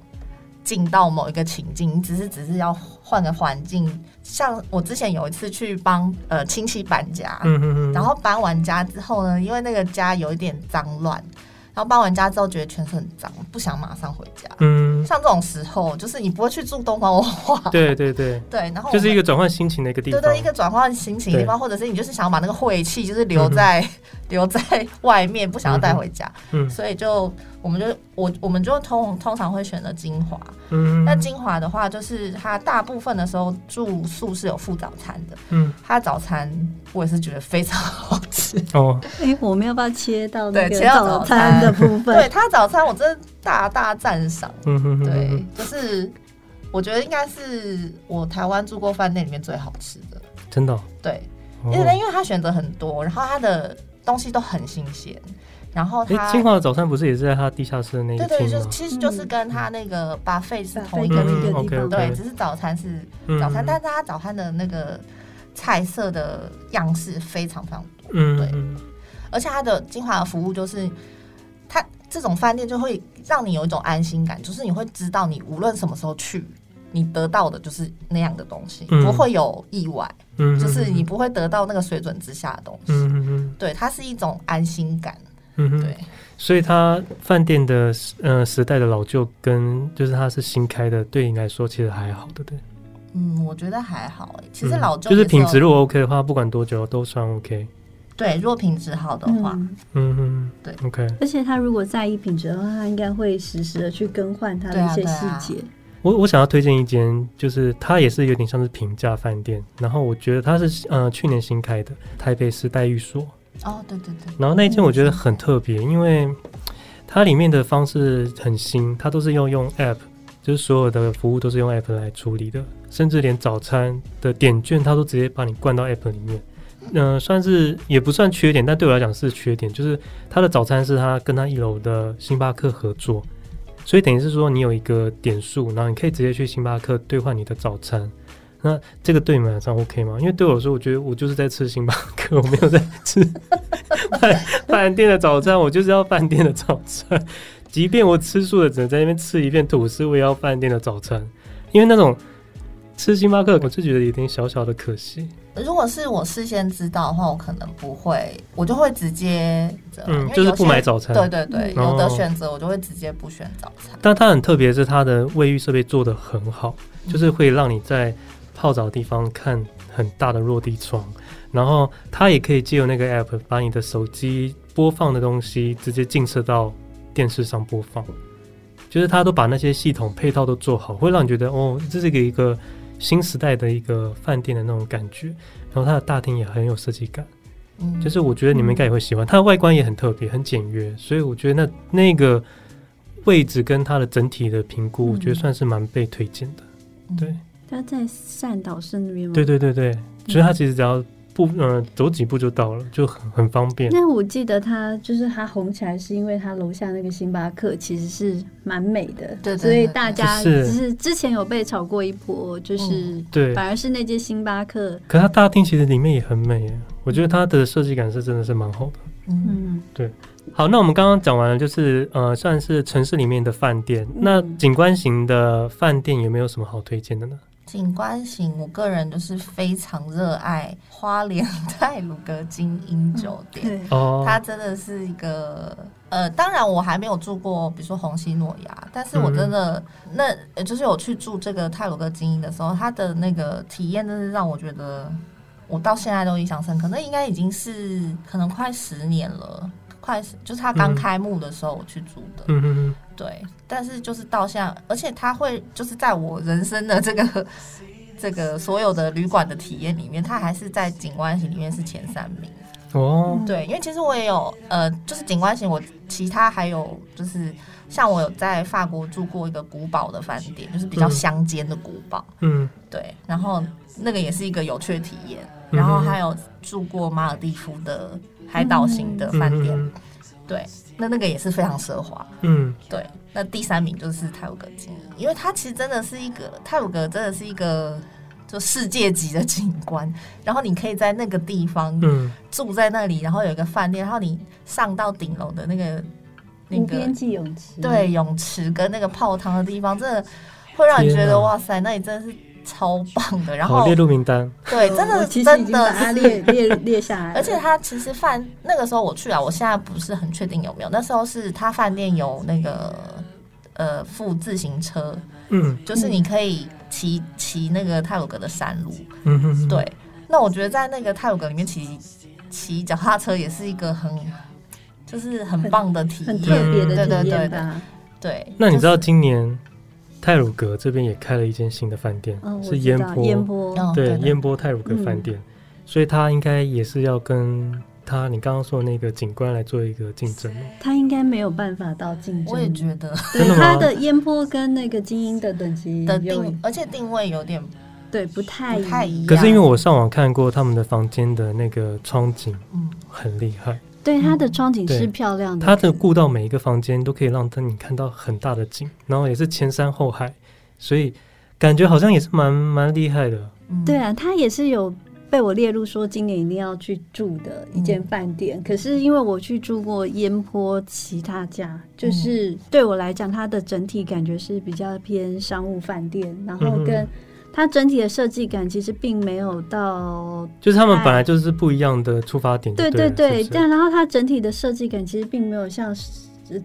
进到某一个情境，你只是只是要换个环境。像我之前有一次去帮呃亲戚搬家，然后搬完家之后呢，因为那个家有一点脏乱。然后搬完家之后觉得全身很脏，不想马上回家。嗯，像这种时候，就是你不会去住东方文化。对对对对，然后就是一个转换心情的一个地方。对对，一个转换心情的地方，或者是你就是想要把那个晦气就是留在、嗯、留在外面，不想要带回家。嗯，所以就。我们就我我们就通通常会选择精华，嗯，那精华的话，就是它大部分的时候住宿是有附早餐的，嗯，它早餐我也是觉得非常好吃。哦。哎、欸，我们要不要切到那个早餐的部分？对，它早餐我真的大大赞赏，嗯哼哼，对，就是我觉得应该是我台湾住过饭店里面最好吃的，真的、哦，对，因为因为它选择很多，然后它的东西都很新鲜。然后他晶华的早餐不是也是在他地下室的那个厅吗？对对，就其实就是跟他那个 buffet 是同一个地方，嗯、对，只是早餐是早餐，嗯、但是他早餐的那个菜色的样式非常非常多，嗯，对，而且他的精华的服务就是，他这种饭店就会让你有一种安心感，就是你会知道你无论什么时候去，你得到的就是那样的东西，嗯、不会有意外，嗯，就是你不会得到那个水准之下的东西，嗯，对，它是一种安心感。嗯哼，对，所以它饭店的呃时代的老旧跟就是它是新开的，对你来说其实还好，对不对？嗯，我觉得还好诶。其实老旧、嗯、就是品质如果 OK 的话，不管多久都算 OK。对，如果品质好的话，嗯哼，对，OK。而且他如果在意品质的话，他应该会实时的去更换它的一些细节。我我想要推荐一间，就是它也是有点像是平价饭店，然后我觉得它是呃去年新开的台北时代寓所。哦，对对对，然后那一间我觉得很特别，因为它里面的方式很新，它都是要用 app，就是所有的服务都是用 app 来处理的，甚至连早餐的点券，它都直接把你灌到 app 里面。嗯、呃，算是也不算缺点，但对我来讲是缺点，就是它的早餐是它跟它一楼的星巴克合作，所以等于是说你有一个点数，然后你可以直接去星巴克兑换你的早餐。那这个对你们来说 OK 吗？因为对我来说，我觉得我就是在吃星巴克，我没有在吃饭饭店的早餐，我就是要饭店的早餐。即便我吃素的，只能在那边吃一片吐司，我也要饭店的早餐。因为那种吃星巴克，我就觉得有点小小的可惜。如果是我事先知道的话，我可能不会，我就会直接，嗯，就是不买早餐。对对对，有的选择我就会直接不选早餐。但它很特别，是它的卫浴设备做的很好，就是会让你在泡澡的地方看很大的落地窗，然后它也可以借由那个 app 把你的手机播放的东西直接映射到电视上播放，就是它都把那些系统配套都做好，会让你觉得哦，这是一个。新时代的一个饭店的那种感觉，然后它的大厅也很有设计感，嗯，就是我觉得你们应该也会喜欢，它的外观也很特别，很简约，所以我觉得那那个位置跟它的整体的评估，我觉得算是蛮被推荐的，嗯、对。它在善导寺那边吗？对对对对，所以他其实只要。步，嗯、呃，走几步就到了，就很很方便。那我记得他就是他红起来，是因为他楼下那个星巴克其实是蛮美的，对，对，对，所以大家就是之前有被炒过一波，就是对，反而是那间星巴克。嗯、可它大厅其实里面也很美，我觉得它的设计感是真的是蛮好的。嗯，对。好，那我们刚刚讲完了，就是呃，算是城市里面的饭店。嗯、那景观型的饭店有没有什么好推荐的呢？景观型，我个人就是非常热爱花莲 泰鲁阁精英酒店。哦，它真的是一个呃，当然我还没有住过，比如说红西诺亚，但是我真的、嗯、那，就是我去住这个泰鲁阁精英的时候，它的那个体验真是让我觉得，我到现在都印象深刻。那应该已经是可能快十年了。快就是他刚开幕的时候我去住的，嗯嗯对，但是就是到现在，而且他会就是在我人生的这个 这个所有的旅馆的体验里面，他还是在景观型里面是前三名。哦。对，因为其实我也有呃，就是景观型，我其他还有就是像我有在法国住过一个古堡的饭店，就是比较乡间的古堡，嗯，对，然后那个也是一个有趣的体验，然后还有住过马尔蒂夫的。海岛型的饭店，嗯、对，那那个也是非常奢华，嗯，对。那第三名就是太鲁阁晶英，因为它其实真的是一个泰晤格，真的是一个就世界级的景观。然后你可以在那个地方，住在那里，然后有一个饭店，然后你上到顶楼的那个那个边际泳池，对，泳池跟那个泡汤的地方，真的会让你觉得哇塞，那里真的是。超棒的，然后列入名单。对，真的真的列列列下来。而且他其实饭那个时候我去啊，我现在不是很确定有没有。那时候是他饭店有那个呃附自行车，嗯，就是你可以骑骑那个泰鲁格的山路。嗯哼哼。对，那我觉得在那个泰鲁格里面骑骑脚踏车也是一个很就是很棒的体验，很特别的体验。对对对对。对，那你知道今年？太鲁阁这边也开了一间新的饭店，嗯、是烟波，烟波对烟波泰鲁阁饭店，嗯、所以他应该也是要跟他你刚刚说的那个景观来做一个竞争。他应该没有办法到竞争，我也觉得。对，他的烟波跟那个精英的等级的定，而且定位有点对不太不太一样。可是因为我上网看过他们的房间的那个窗景，嗯，很厉害。对，它的窗景是漂亮的，它的顾到每一个房间都可以让灯你看到很大的景，然后也是前山后海，所以感觉好像也是蛮蛮厉害的。对啊，它也是有被我列入说今年一定要去住的一间饭店。嗯、可是因为我去住过烟坡其他家，就是对我来讲，它的整体感觉是比较偏商务饭店，然后跟、嗯。它整体的设计感其实并没有到，就是他们本来就是不一样的出发点对。对对对，但然后它整体的设计感其实并没有像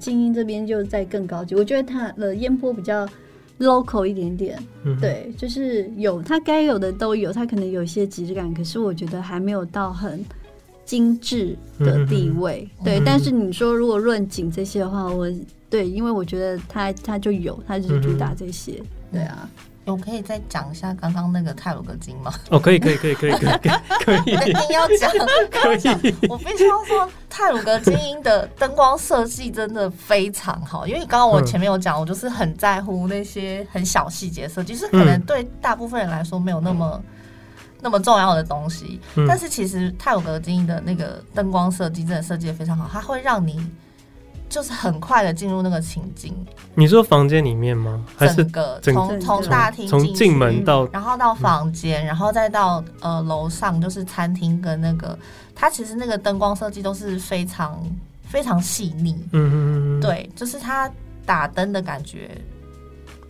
精英这边就在更高级。我觉得它的烟波比较 local 一点点，嗯、对，就是有它该有的都有，它可能有一些质感，可是我觉得还没有到很精致的地位。嗯、对，嗯、但是你说如果论景这些的话，我对，因为我觉得它它就有，它就是主打这些，嗯、对啊。我可以再讲一下刚刚那个泰鲁格金吗？哦，可以，可以，可以，可以，可以，可以。一定要讲，可以。我必须要说，泰鲁格精英的灯光设计真的非常好，因为刚刚我前面有讲，我就是很在乎那些很小细节设计，是可能对大部分人来说没有那么那么重要的东西，但是其实泰鲁阁晶英的那个灯光设计真的设计的非常好，它会让你就是很快的进入那个情境。你说房间里面吗？还是整个从从大厅从进门到，然后到房间，嗯、然后再到呃楼上，就是餐厅跟那个，它其实那个灯光设计都是非常非常细腻。嗯嗯嗯对，就是它打灯的感觉，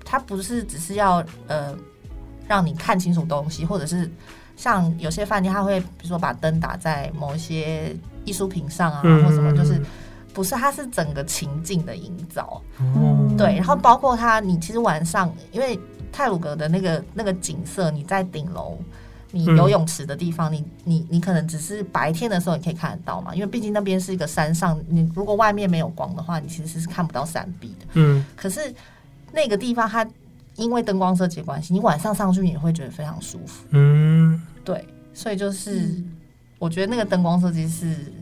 它不是只是要呃让你看清楚东西，或者是像有些饭店，它会比如说把灯打在某一些艺术品上啊，嗯、或什么，就是。不是，它是整个情境的营造，嗯，对，然后包括它，你其实晚上，因为泰鲁阁的那个那个景色，你在顶楼，你游泳池的地方，嗯、你你你可能只是白天的时候你可以看得到嘛，因为毕竟那边是一个山上，你如果外面没有光的话，你其实是看不到山壁的，嗯，可是那个地方它因为灯光设计关系，你晚上上去你会觉得非常舒服，嗯，对，所以就是、嗯、我觉得那个灯光设计是。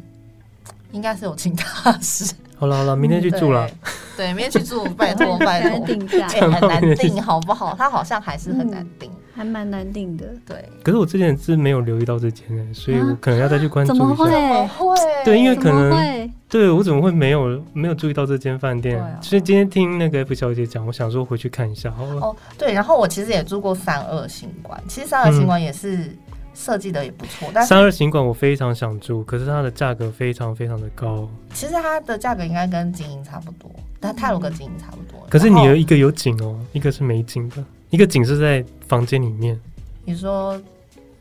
应该是有请大师。好了好了，明天去住了。对，明天去住，拜 托拜托。定价很难定，好不好？他好像还是很难定，还蛮难定的。对。可是我之前是没有留意到这间诶，所以我可能要再去关注一下。怎么会？会？对，因为可能对我怎么会没有没有注意到这间饭店？所以今天听那个 F 小姐讲，我想说回去看一下好了。哦，对，然后我其实也住过三二新馆，其实三二新馆也是。设计的也不错，但是三二行馆我非常想住，可是它的价格非常非常的高。其实它的价格应该跟精英差不多，但泰鲁跟精英差不多。可是你有一个有景哦，一个是没景的，一个景是在房间里面。你说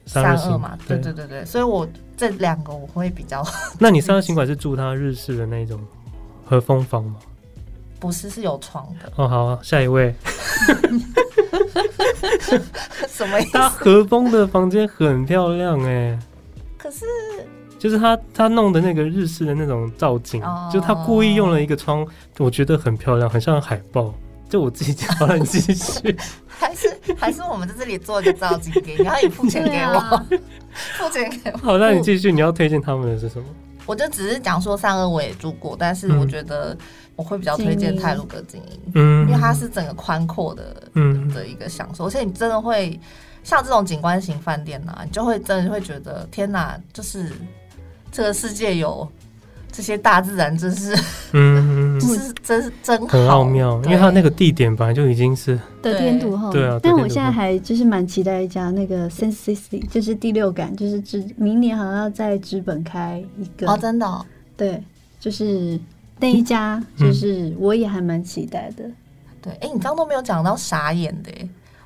三二嘛？对对对对，所以我这两个我会比较。那你三二行馆是住它日式的那种和风房吗？不是，是有床的。哦，好啊，下一位。什么意思？他和风的房间很漂亮哎、欸，可是就是他他弄的那个日式的那种造景，哦、就他故意用了一个窗，我觉得很漂亮，很像海报。就我自己讲，好了，你继续。还是还是我们在这里做一个造景给你，然后你付钱给我，啊、付钱给我。好，那你继续，你要推荐他们的是什么？我就只是讲说三二我也住过，但是我觉得我会比较推荐泰鲁格精英，嗯，因为它是整个宽阔的，嗯。的一个享受，而且你真的会像这种景观型饭店呐、啊，你就会真的会觉得天哪，就是这个世界有。这些大自然真是，嗯，是真是真好很奥妙，因为它那个地点本来就已经是得天独厚，对啊。但我现在还就是蛮期待一家那个 Sense City，就是第六感，就是知明年好像要在知本开一个哦，真的、哦，对，就是那一家，就是我也还蛮期待的。嗯、对，哎，你刚刚都没有讲到傻眼的，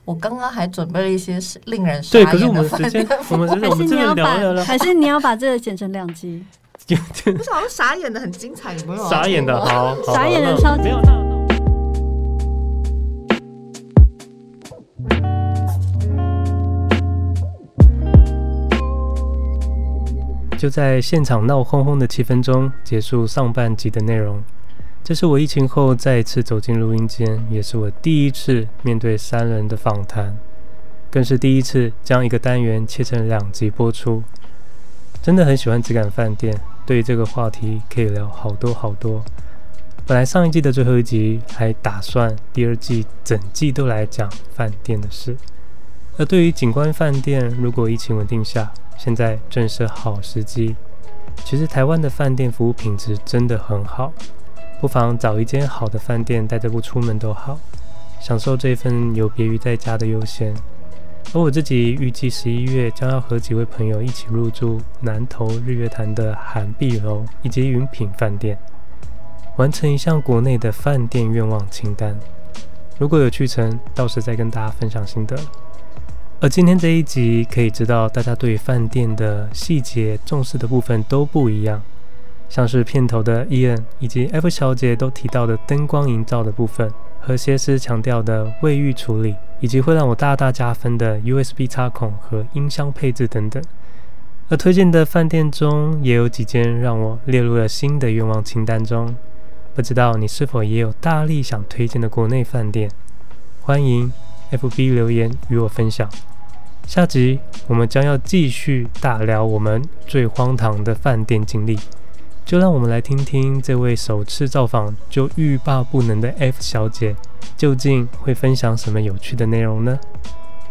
我刚刚还准备了一些令人傻眼的。对，可是我们时间，我们还是你要把，还是你要把这个剪成两集。不是好像傻眼的很精彩，有没有？傻眼的好，傻眼的超级。就在现场闹哄哄的气氛中，结束上半集的内容。这是我疫情后再一次走进录音间，也是我第一次面对三人的访谈，更是第一次将一个单元切成两集播出。真的很喜欢质感饭店，对于这个话题可以聊好多好多。本来上一季的最后一集还打算第二季整季都来讲饭店的事，而对于景观饭店，如果疫情稳定下，现在正是好时机。其实台湾的饭店服务品质真的很好，不妨找一间好的饭店，带着不出门都好，享受这份有别于在家的悠闲。而我自己预计十一月将要和几位朋友一起入住南投日月潭的涵碧楼以及云品饭店，完成一项国内的饭店愿望清单。如果有去成，到时再跟大家分享心得。而今天这一集可以知道，大家对饭店的细节重视的部分都不一样，像是片头的 Ian 以及 F 小姐都提到的灯光营造的部分。和谐师强调的卫浴处理，以及会让我大大加分的 USB 插孔和音箱配置等等。而推荐的饭店中也有几间让我列入了新的愿望清单中。不知道你是否也有大力想推荐的国内饭店？欢迎 FB 留言与我分享。下集我们将要继续大聊我们最荒唐的饭店经历。就让我们来听听这位首次造访就欲罢不能的 F 小姐，究竟会分享什么有趣的内容呢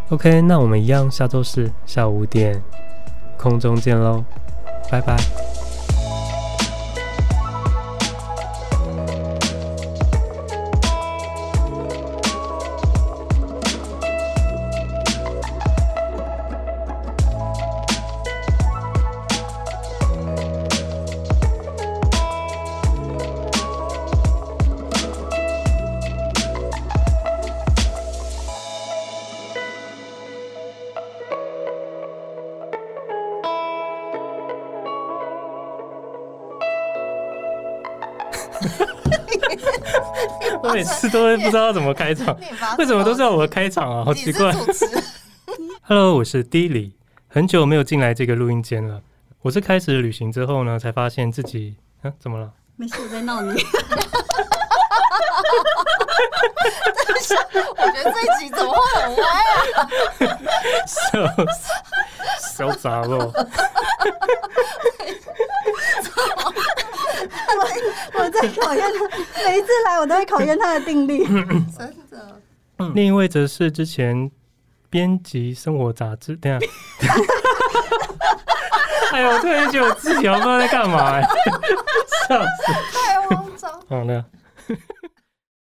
？OK，那我们一样下周四下午五点空中见喽，拜拜。次都会不知道怎么开场，为什么都是要我开场啊？好奇怪。Hello，我是 Dilly，很久没有进来这个录音间了。我是开始旅行之后呢，才发现自己，啊，怎么了？没事，我在闹你。我觉得这一集怎么会很歪啊？小小杂了。我 我在考验他，每一次来我都会考验他的定力。真的。另一位则是之前编辑生活杂志，等下。哎呦，我突然觉得我自己不知道在干嘛，欸，笑死！太慌张。好的。